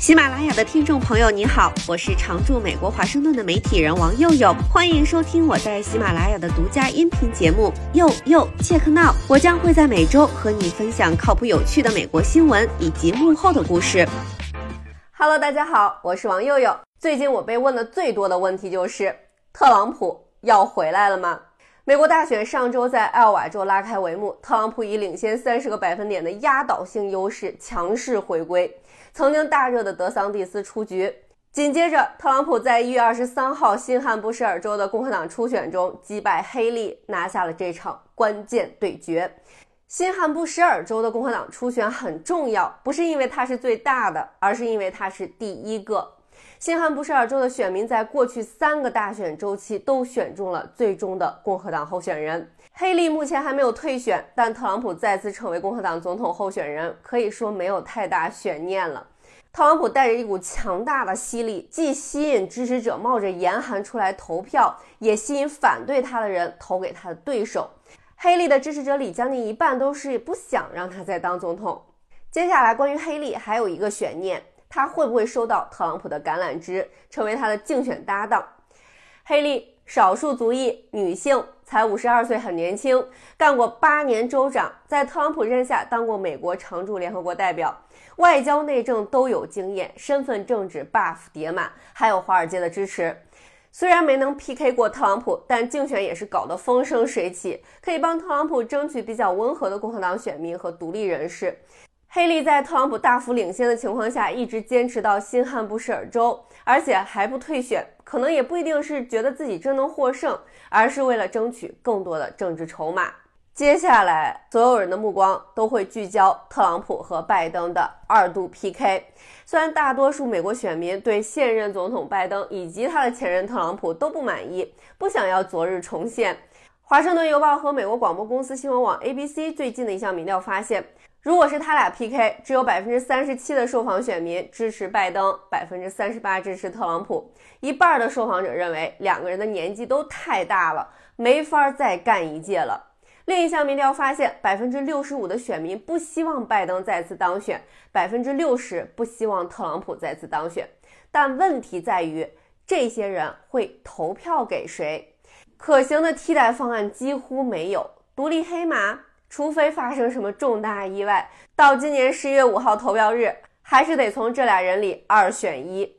喜马拉雅的听众朋友，你好，我是常驻美国华盛顿的媒体人王佑佑，欢迎收听我在喜马拉雅的独家音频节目《佑佑 Check Now》，我将会在每周和你分享靠谱有趣的美国新闻以及幕后的故事。Hello，大家好，我是王佑佑。最近我被问的最多的问题就是特朗普要回来了吗？美国大选上周在艾奥瓦州拉开帷幕，特朗普以领先三十个百分点的压倒性优势强势回归。曾经大热的德桑蒂斯出局，紧接着特朗普在一月二十三号新罕布什尔州的共和党初选中击败黑利，拿下了这场关键对决。新罕布什尔州的共和党初选很重要，不是因为它是最大的，而是因为它是第一个。新罕布什尔州的选民在过去三个大选周期都选中了最终的共和党候选人。黑利目前还没有退选，但特朗普再次成为共和党总统候选人，可以说没有太大悬念了。特朗普带着一股强大的吸力，既吸引支持者冒着严寒出来投票，也吸引反对他的人投给他的对手。黑利的支持者里，将近一半都是不想让他再当总统。接下来，关于黑利还有一个悬念，他会不会收到特朗普的橄榄枝，成为他的竞选搭档？黑利。少数族裔女性，才五十二岁，很年轻，干过八年州长，在特朗普任下当过美国常驻联合国代表，外交内政都有经验，身份政治 buff 叠满，还有华尔街的支持。虽然没能 PK 过特朗普，但竞选也是搞得风生水起，可以帮特朗普争取比较温和的共和党选民和独立人士。黑利在特朗普大幅领先的情况下，一直坚持到新罕布什尔州，而且还不退选。可能也不一定是觉得自己真能获胜，而是为了争取更多的政治筹码。接下来，所有人的目光都会聚焦特朗普和拜登的二度 PK。虽然大多数美国选民对现任总统拜登以及他的前任特朗普都不满意，不想要昨日重现。华盛顿邮报和美国广播公司新闻网 ABC 最近的一项民调发现。如果是他俩 PK，只有百分之三十七的受访选民支持拜登，百分之三十八支持特朗普。一半的受访者认为两个人的年纪都太大了，没法再干一届了。另一项民调发现，百分之六十五的选民不希望拜登再次当选，百分之六十不希望特朗普再次当选。但问题在于，这些人会投票给谁？可行的替代方案几乎没有。独立黑马。除非发生什么重大意外，到今年十一月五号投票日，还是得从这俩人里二选一。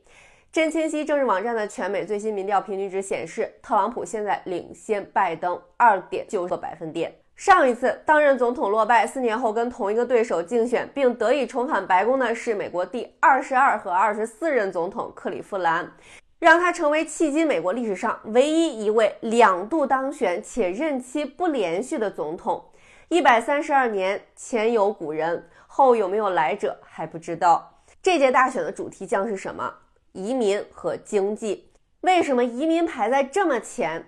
真清晰政治网站的全美最新民调平均值显示，特朗普现在领先拜登二点九个百分点。上一次当任总统落败，四年后跟同一个对手竞选并得以重返白宫的是美国第二十二和二十四任总统克里夫兰，让他成为迄今美国历史上唯一一位两度当选且任期不连续的总统。一百三十二年前有古人，后有没有来者还不知道。这届大选的主题将是什么？移民和经济。为什么移民排在这么前？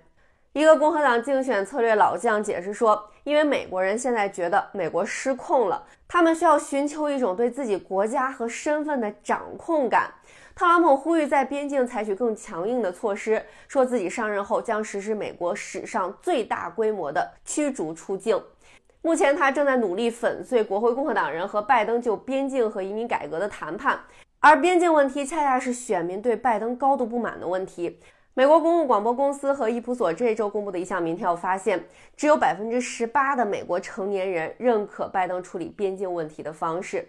一个共和党竞选策略老将解释说，因为美国人现在觉得美国失控了，他们需要寻求一种对自己国家和身份的掌控感。特朗普呼吁在边境采取更强硬的措施，说自己上任后将实施美国史上最大规模的驱逐出境。目前，他正在努力粉碎国会共和党人和拜登就边境和移民改革的谈判，而边境问题恰恰是选民对拜登高度不满的问题。美国公共广播公司和伊普索这周公布的一项民调发现，只有百分之十八的美国成年人认可拜登处理边境问题的方式。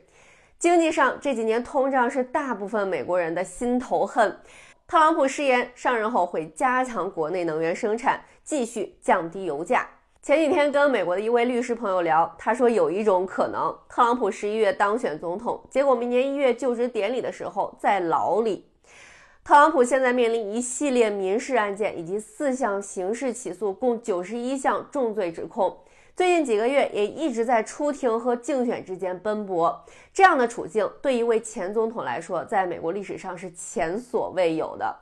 经济上，这几年通胀是大部分美国人的心头恨。特朗普誓言上任后会加强国内能源生产，继续降低油价。前几天跟美国的一位律师朋友聊，他说有一种可能，特朗普十一月当选总统，结果明年一月就职典礼的时候在牢里。特朗普现在面临一系列民事案件以及四项刑事起诉，共九十一项重罪指控。最近几个月也一直在出庭和竞选之间奔波。这样的处境对一位前总统来说，在美国历史上是前所未有的。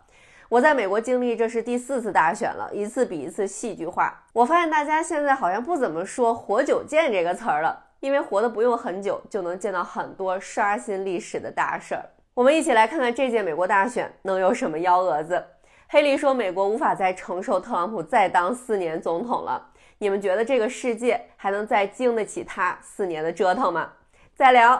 我在美国经历这是第四次大选了，一次比一次戏剧化。我发现大家现在好像不怎么说“活久见”这个词儿了，因为活的不用很久就能见到很多刷新历史的大事儿。我们一起来看看这届美国大选能有什么幺蛾子。黑利说，美国无法再承受特朗普再当四年总统了。你们觉得这个世界还能再经得起他四年的折腾吗？再聊。